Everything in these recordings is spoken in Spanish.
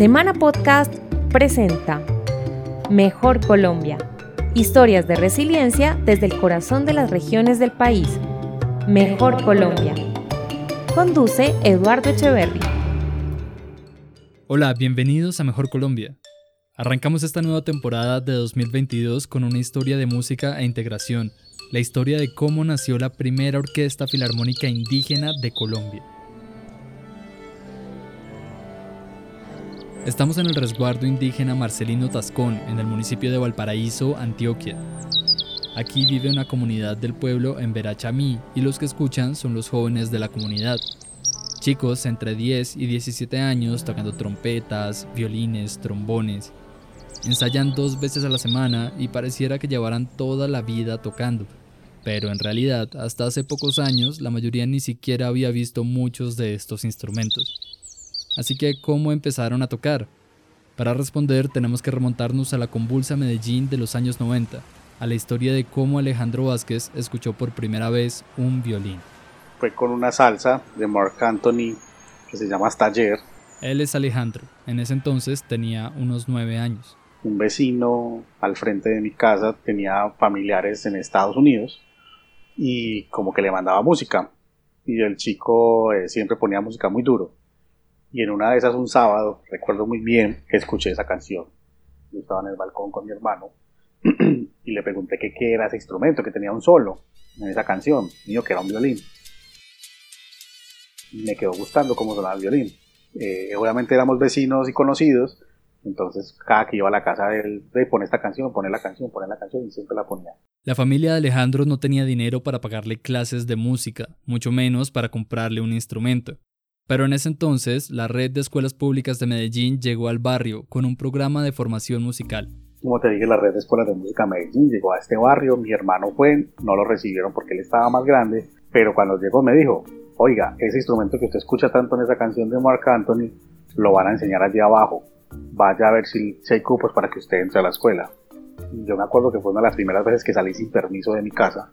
Semana Podcast presenta Mejor Colombia. Historias de resiliencia desde el corazón de las regiones del país. Mejor Colombia. Conduce Eduardo Echeverri. Hola, bienvenidos a Mejor Colombia. Arrancamos esta nueva temporada de 2022 con una historia de música e integración, la historia de cómo nació la primera orquesta filarmónica indígena de Colombia. Estamos en el resguardo indígena Marcelino Tascón, en el municipio de Valparaíso, Antioquia. Aquí vive una comunidad del pueblo en Verachamí y los que escuchan son los jóvenes de la comunidad. Chicos entre 10 y 17 años tocando trompetas, violines, trombones. Ensayan dos veces a la semana y pareciera que llevaran toda la vida tocando. Pero en realidad, hasta hace pocos años, la mayoría ni siquiera había visto muchos de estos instrumentos. Así que, ¿cómo empezaron a tocar? Para responder tenemos que remontarnos a la convulsa Medellín de los años 90, a la historia de cómo Alejandro Vázquez escuchó por primera vez un violín. Fue con una salsa de Mark Anthony que se llama Taller. Él es Alejandro, en ese entonces tenía unos nueve años. Un vecino al frente de mi casa tenía familiares en Estados Unidos y como que le mandaba música. Y el chico eh, siempre ponía música muy duro. Y en una de esas, un sábado, recuerdo muy bien que escuché esa canción. Yo estaba en el balcón con mi hermano y le pregunté qué era ese instrumento, que tenía un solo en esa canción, mío que era un violín. Me quedó gustando cómo sonaba el violín. Eh, obviamente éramos vecinos y conocidos, entonces cada que iba a la casa de él, pone esta canción, pone la canción, pone la canción y siempre la ponía. La familia de Alejandro no tenía dinero para pagarle clases de música, mucho menos para comprarle un instrumento. Pero en ese entonces, la red de escuelas públicas de Medellín llegó al barrio con un programa de formación musical. Como te dije, la red de escuelas de música de Medellín llegó a este barrio, mi hermano fue, no lo recibieron porque él estaba más grande, pero cuando llegó me dijo, oiga, ese instrumento que usted escucha tanto en esa canción de Mark Anthony, lo van a enseñar allí abajo, vaya a ver si, si hay cupos para que usted entre a la escuela. Yo me acuerdo que fue una de las primeras veces que salí sin permiso de mi casa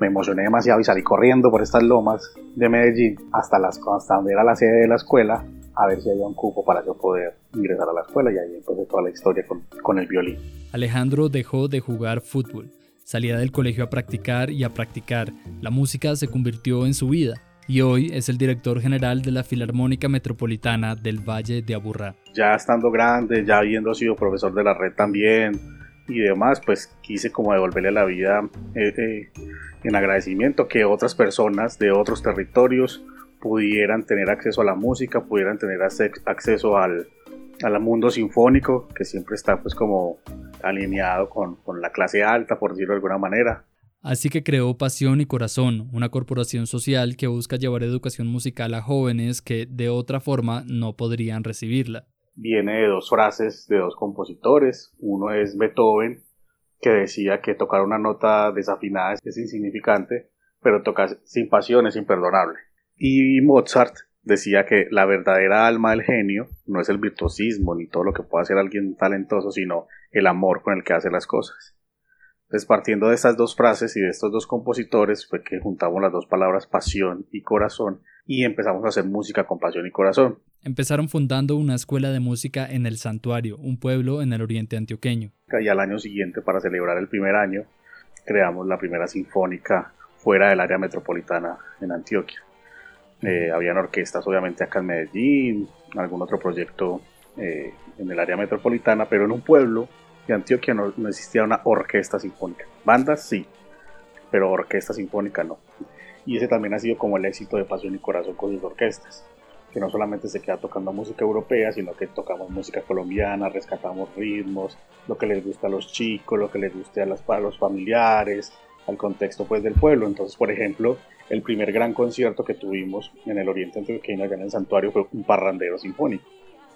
me emocioné demasiado y salí corriendo por estas lomas de Medellín hasta, las, hasta donde era la sede de la escuela a ver si había un cupo para yo poder ingresar a la escuela y ahí empezó toda la historia con, con el violín. Alejandro dejó de jugar fútbol, salía del colegio a practicar y a practicar. La música se convirtió en su vida y hoy es el director general de la Filarmónica Metropolitana del Valle de Aburrá. Ya estando grande, ya habiendo sido profesor de la red también y demás, pues quise como devolverle la vida eh, eh, en agradecimiento que otras personas de otros territorios pudieran tener acceso a la música, pudieran tener acceso al, al mundo sinfónico, que siempre está pues como alineado con, con la clase alta, por decirlo de alguna manera. Así que creó Pasión y Corazón, una corporación social que busca llevar educación musical a jóvenes que de otra forma no podrían recibirla. Viene de dos frases de dos compositores, uno es Beethoven que decía que tocar una nota desafinada es insignificante, pero tocar sin pasión es imperdonable. Y Mozart decía que la verdadera alma del genio no es el virtuosismo ni todo lo que pueda hacer alguien talentoso, sino el amor con el que hace las cosas. Entonces, partiendo de estas dos frases y de estos dos compositores, fue que juntamos las dos palabras pasión y corazón y empezamos a hacer música con pasión y corazón. Empezaron fundando una escuela de música en el Santuario, un pueblo en el oriente antioqueño. Y al año siguiente, para celebrar el primer año, creamos la primera sinfónica fuera del área metropolitana en Antioquia. Eh, habían orquestas obviamente acá en Medellín, algún otro proyecto eh, en el área metropolitana, pero en un pueblo de Antioquia no, no existía una orquesta sinfónica. Bandas sí, pero orquesta sinfónica no. Y ese también ha sido como el éxito de Pasión y Corazón con sus orquestas que no solamente se queda tocando música europea, sino que tocamos música colombiana, rescatamos ritmos, lo que les gusta a los chicos, lo que les guste a, las, los familiares, al contexto pues del pueblo. Entonces, por ejemplo, el primer gran concierto que tuvimos en el Oriente Antioqueño, allá en el santuario, fue un parrandero sinfónico.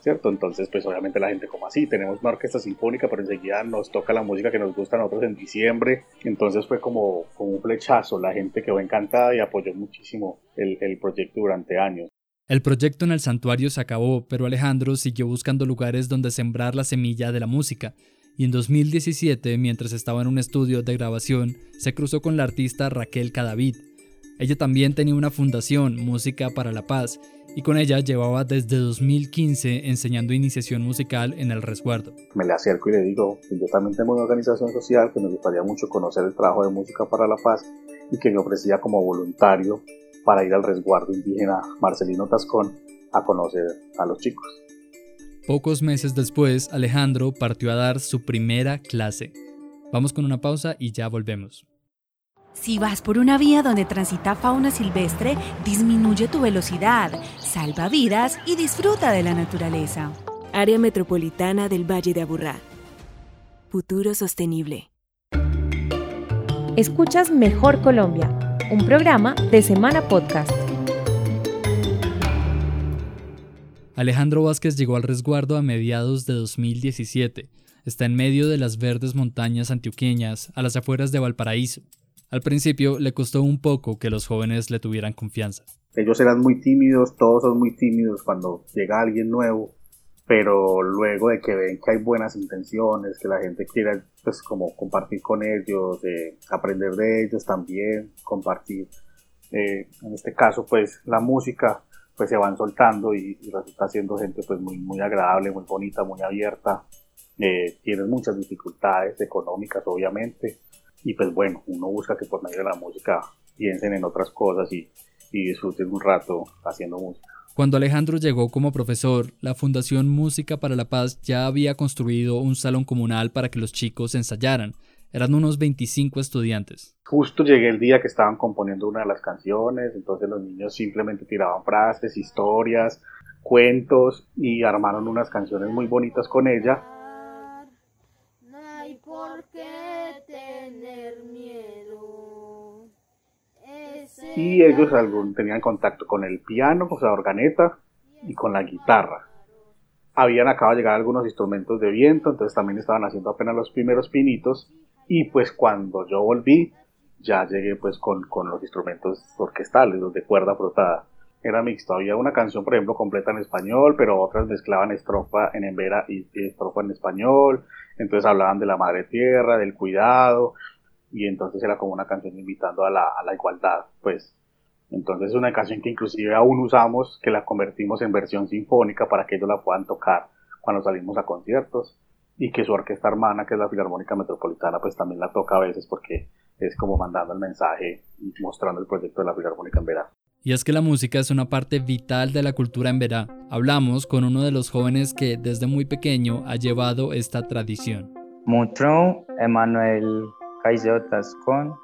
¿Cierto? Entonces, pues obviamente la gente como así, tenemos una orquesta sinfónica, pero enseguida nos toca la música que nos gusta a nosotros en diciembre. Entonces fue como, como un flechazo, la gente quedó encantada y apoyó muchísimo el proyecto durante años. El proyecto en el santuario se acabó, pero Alejandro siguió buscando lugares donde sembrar la semilla de la música, y en 2017, mientras estaba en un estudio de grabación, se cruzó con la artista Raquel Cadavid. Ella también tenía una fundación, Música para la Paz, y con ella llevaba desde 2015 enseñando iniciación musical en el resguardo. Me le acerco y le digo que yo también tengo una organización social que me gustaría mucho conocer el trabajo de Música para la Paz y que me ofrecía como voluntario para ir al resguardo indígena Marcelino Tascón a conocer a los chicos. Pocos meses después, Alejandro partió a dar su primera clase. Vamos con una pausa y ya volvemos. Si vas por una vía donde transita fauna silvestre, disminuye tu velocidad, salva vidas y disfruta de la naturaleza. Área Metropolitana del Valle de Aburrá. Futuro sostenible. Escuchas Mejor Colombia, un programa de Semana Podcast. Alejandro Vázquez llegó al resguardo a mediados de 2017. Está en medio de las verdes montañas antioqueñas, a las afueras de Valparaíso. Al principio le costó un poco que los jóvenes le tuvieran confianza. Ellos eran muy tímidos, todos son muy tímidos cuando llega alguien nuevo, pero luego de que ven que hay buenas intenciones, que la gente quiere pues como compartir con ellos, aprender de ellos también, compartir, eh, en este caso pues la música, pues se van soltando y, resulta siendo gente pues muy, muy agradable, muy bonita, muy abierta, eh, tienen muchas dificultades económicas obviamente, y pues bueno, uno busca que por medio de la música piensen en otras cosas y, y disfruten un rato haciendo música. Cuando Alejandro llegó como profesor, la Fundación Música para la Paz ya había construido un salón comunal para que los chicos ensayaran. Eran unos 25 estudiantes. Justo llegué el día que estaban componiendo una de las canciones, entonces los niños simplemente tiraban frases, historias, cuentos y armaron unas canciones muy bonitas con ella y ellos algún, tenían contacto con el piano, con la organeta y con la guitarra. Habían acabado de llegar algunos instrumentos de viento, entonces también estaban haciendo apenas los primeros pinitos y pues cuando yo volví ya llegué pues con, con los instrumentos orquestales, los de cuerda frotada. Era mixto, había una canción por ejemplo completa en español, pero otras mezclaban estrofa en embera y estrofa en español, entonces hablaban de la madre tierra, del cuidado, y entonces era como una canción invitando a la, a la igualdad, pues. Entonces es una canción que inclusive aún usamos, que la convertimos en versión sinfónica para que ellos la puedan tocar cuando salimos a conciertos y que su orquesta hermana, que es la Filarmónica Metropolitana, pues también la toca a veces porque es como mandando el mensaje y mostrando el proyecto de la Filarmónica en Verá. Y es que la música es una parte vital de la cultura en Verá. Hablamos con uno de los jóvenes que desde muy pequeño ha llevado esta tradición. Mutron Emanuel Caicedo Tascón,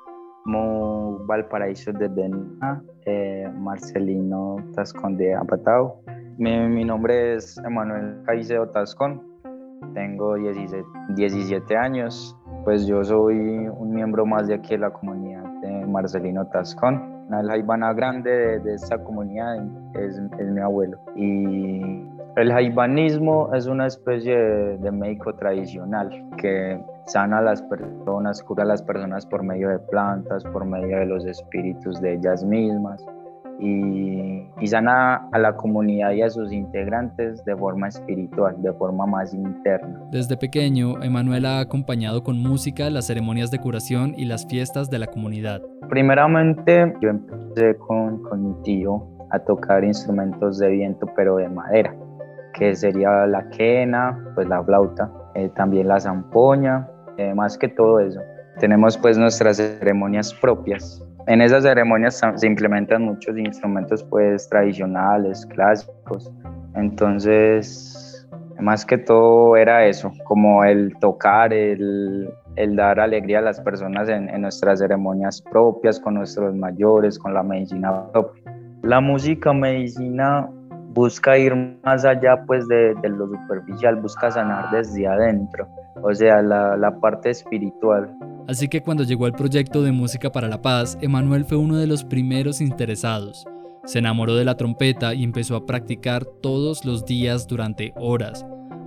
Mu Valparaíso de Bena, eh, Marcelino Tascón de Apatao. Mi, nombre es Emanuel Caicedo Tascón, tengo 17, 17, años, pues yo soy un miembro más de aquí de la comunidad de Marcelino Tascón. El jaibana grande de, esta comunidad es, es, mi abuelo. Y el jaibanismo es una especie de, de médico tradicional que sana a las personas, cura a las personas por medio de plantas, por medio de los espíritus de ellas mismas y, y, sana a la comunidad y a sus integrantes de forma espiritual, de forma más interna. Desde pequeño, Emanuel ha acompañado con música las ceremonias de curación y las fiestas de la comunidad. Primeramente, yo empecé con, con mi tío a tocar instrumentos de viento, pero de madera, que sería la quena, pues la flauta, eh, también la zampoña, eh, más que todo eso. Tenemos pues nuestras ceremonias propias. En esas ceremonias se implementan muchos instrumentos pues tradicionales, clásicos. Entonces, más que todo era eso, como el tocar, el, dar alegría a las personas en, en, nuestras ceremonias propias, con nuestros mayores, con la medicina propia. La música medicina busca ir más allá pues de, de, lo superficial, busca sanar desde adentro, o sea, la, la parte espiritual. Así que cuando llegó el proyecto de Música para la Paz, Emanuel fue uno de los primeros interesados. Se enamoró de la trompeta y empezó a practicar todos los días durante horas,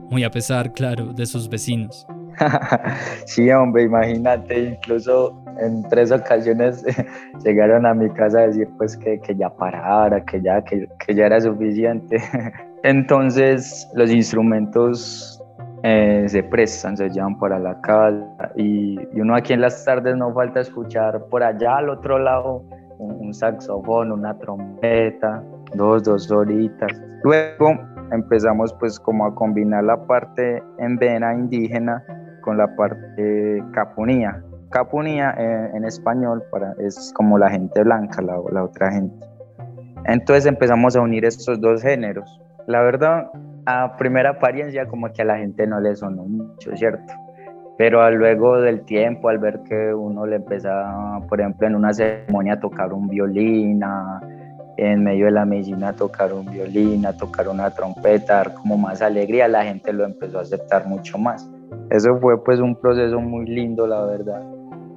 muy a pesar, claro, de sus vecinos. sí, hombre, imagínate, incluso en tres ocasiones llegaron a mi casa a decir pues que, que ya parara, que ya, que, que, ya era suficiente. Entonces los instrumentos eh, se prestan, se llevan para la casa y, y, uno aquí en las tardes no falta escuchar por allá al otro lado un, un saxofón, una trompeta dos, dos horitas. Luego empezamos pues como a combinar la parte en vena indígena con la parte capunía. Capunía eh, en español para, es como la gente blanca, la, la otra gente. Entonces empezamos a unir estos dos géneros. La verdad, a primera apariencia como que a la gente no le sonó mucho, ¿cierto? Pero luego del tiempo, al ver que uno le empezaba, por ejemplo, en una ceremonia a tocar un violín, en medio de la medicina a tocar un violín, a tocar una trompeta, dar como más alegría, la gente lo empezó a aceptar mucho más. Eso fue pues un proceso muy lindo, la verdad,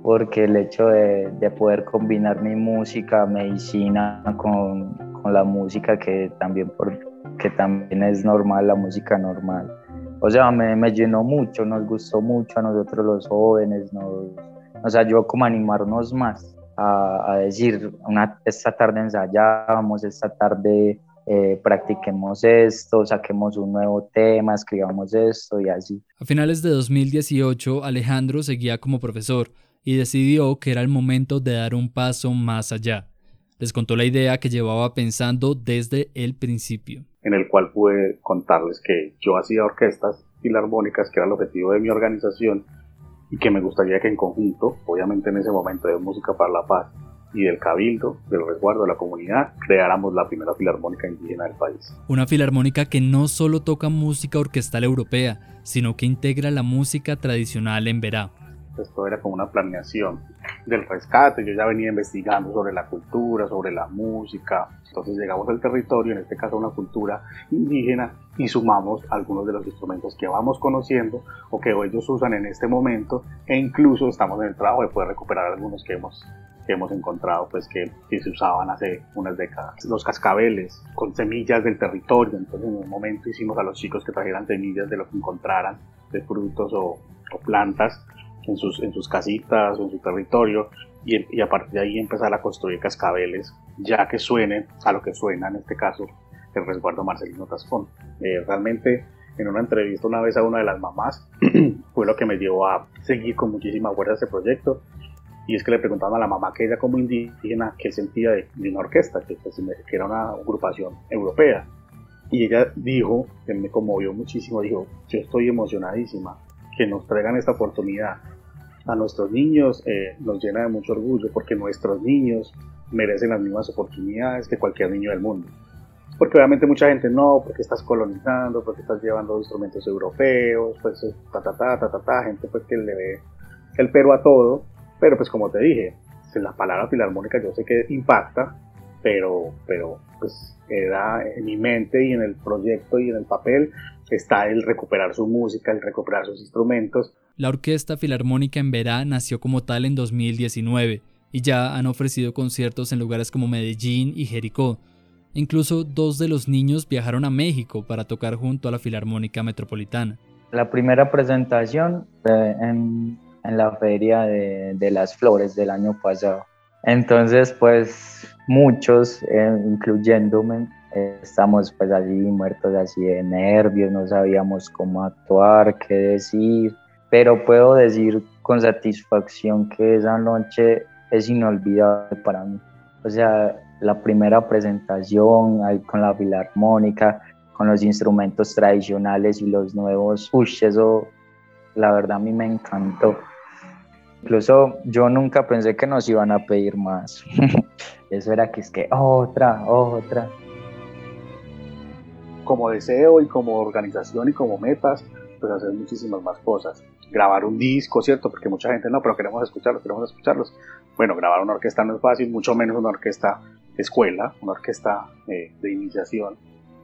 porque el hecho de, de poder combinar mi música, medicina, con, con la música que también, por, que también es normal, la música normal o sea, me, me, llenó mucho, nos gustó mucho a nosotros los jóvenes, nos, nos ayudó como a animarnos más, a, a decir, una, esta tarde ensayamos, esta tarde eh, practiquemos esto, saquemos un nuevo tema, escribamos esto y así. A finales de 2018, Alejandro seguía como profesor y decidió que era el momento de dar un paso más allá. Les contó la idea que llevaba pensando desde el principio en el cual pude contarles que yo hacía orquestas filarmónicas, que era el objetivo de mi organización, y que me gustaría que en conjunto, obviamente en ese momento de Música para la Paz y del Cabildo, del resguardo de la comunidad, creáramos la primera filarmónica indígena del país. Una filarmónica que no solo toca música orquestal europea, sino que integra la música tradicional en Verá. Esto era como una planeación del rescate, yo ya venía investigando sobre la cultura, sobre la música, entonces llegamos al territorio, en este caso una cultura indígena, y sumamos algunos de los instrumentos que vamos conociendo o que ellos usan en este momento, e incluso estamos en el trabajo de poder recuperar algunos que hemos, que hemos encontrado, pues que, que se usaban hace unas décadas. Los cascabeles con semillas del territorio, entonces en un momento hicimos a los chicos que trajeran semillas de lo que encontraran, de frutos o, o plantas, en sus, en sus casitas o en su territorio y, a partir de ahí empezar a construir cascabeles ya que suenen a lo que suena en este caso el resguardo Marcelino Tascón. Eh, realmente en una entrevista una vez a una de las mamás fue lo que me llevó a seguir con muchísima fuerza ese proyecto y es que le preguntaban a la mamá que ella como indígena qué sentía de, una orquesta, que, que, era una agrupación europea. Y ella dijo, que me conmovió muchísimo, dijo, yo estoy emocionadísima que nos traigan esta oportunidad a nuestros niños eh, nos llena de mucho orgullo porque nuestros niños merecen las mismas oportunidades que cualquier niño del mundo. Porque obviamente mucha gente no, porque estás colonizando, porque estás llevando instrumentos europeos, pues eh, ta ta ta ta ta, ta gente pues que le ve el pero a todo, pero pues como te dije, la palabra filarmónica yo sé que impacta, pero, pero pues era en mi mente y en el proyecto y en el papel está el recuperar su música, el recuperar sus instrumentos, la Orquesta Filarmónica en Verá nació como tal en 2019 y ya han ofrecido conciertos en lugares como Medellín y Jericó. Incluso dos de los niños viajaron a México para tocar junto a la Filarmónica Metropolitana. La primera presentación fue en, la Feria de, las Flores del año pasado. Entonces, pues muchos, eh, incluyéndome, estamos pues allí muertos así de nervios, no sabíamos cómo actuar, qué decir pero puedo decir con satisfacción que esa noche es inolvidable para mí. O sea, la primera presentación ahí con la filarmónica, con los instrumentos tradicionales y los nuevos, uy, eso la verdad a mí me encantó. Incluso yo nunca pensé que nos iban a pedir más. Eso era que es que otra, otra. Como deseo y como organización y como metas, pues hacer muchísimas más cosas grabar un disco, ¿cierto? Porque mucha gente no, pero queremos escucharlos, queremos escucharlos. Bueno, grabar una orquesta no es fácil, mucho menos una orquesta escuela, una orquesta eh, de iniciación.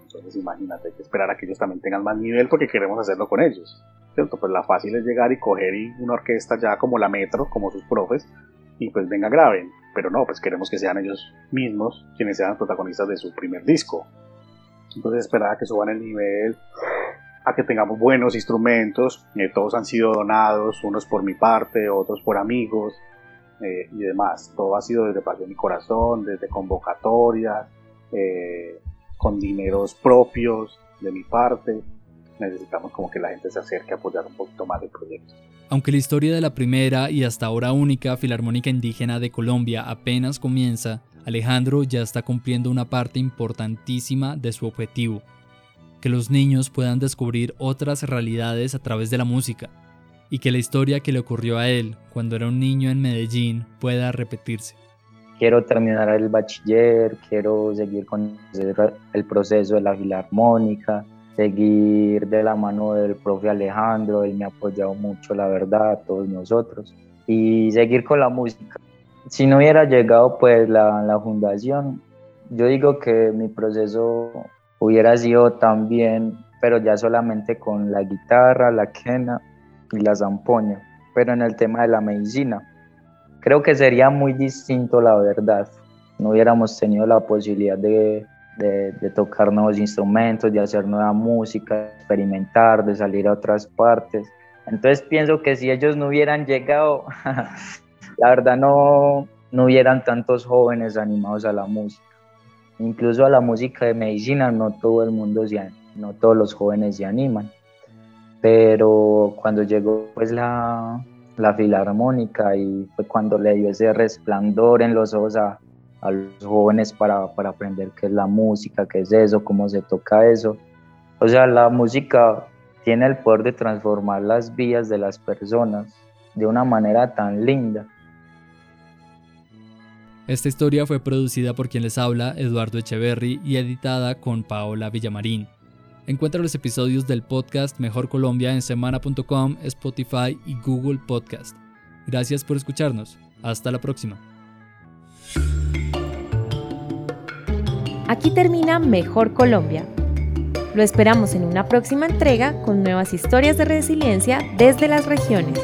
Entonces imagínate, hay que esperar a que ellos también tengan más nivel porque queremos hacerlo con ellos, ¿cierto? Pues la fácil es llegar y coger una orquesta ya como la Metro, como sus profes, y pues venga, graben. Pero no, pues queremos que sean ellos mismos quienes sean protagonistas de su primer disco. Entonces esperar a que suban el nivel, a que tengamos buenos instrumentos. Eh, todos han sido donados, unos por mi parte, otros por amigos eh, y demás. Todo ha sido desde Pasión y Corazón, desde convocatorias, eh, con dineros propios de mi parte. Necesitamos como que la gente se acerque a apoyar un poquito más el proyecto. Aunque la historia de la primera y hasta ahora única Filarmónica Indígena de Colombia apenas comienza, Alejandro ya está cumpliendo una parte importantísima de su objetivo, que los niños puedan descubrir otras realidades a través de la música y que la historia que le ocurrió a él cuando era un niño en Medellín pueda repetirse. Quiero terminar el bachiller, quiero seguir con el proceso de la filarmónica, seguir de la mano del profe Alejandro, él me ha apoyado mucho, la verdad, a todos nosotros, y seguir con la música. Si no hubiera llegado pues la, la fundación, yo digo que mi proceso hubiera sido también, pero ya solamente con la guitarra, la quena y la zampoña, pero en el tema de la medicina. Creo que sería muy distinto, la verdad. No hubiéramos tenido la posibilidad de, de, tocar nuevos instrumentos, de hacer nueva música, experimentar, de salir a otras partes. Entonces pienso que si ellos no hubieran llegado, la verdad no, no hubieran tantos jóvenes animados a la música. Incluso a la música de medicina no todo el mundo se, no todos los jóvenes se animan. Pero cuando llegó pues la, la filarmónica y fue cuando le dio ese resplandor en los ojos a, a los jóvenes para, para, aprender qué es la música, qué es eso, cómo se toca eso. O sea, la música tiene el poder de transformar las vidas de las personas de una manera tan linda esta historia fue producida por quien les habla, Eduardo Echeverry, y editada con Paola Villamarín. Encuentra los episodios del podcast Mejor Colombia en semana.com, Spotify y Google Podcast. Gracias por escucharnos. Hasta la próxima. Aquí termina Mejor Colombia. Lo esperamos en una próxima entrega con nuevas historias de resiliencia desde las regiones.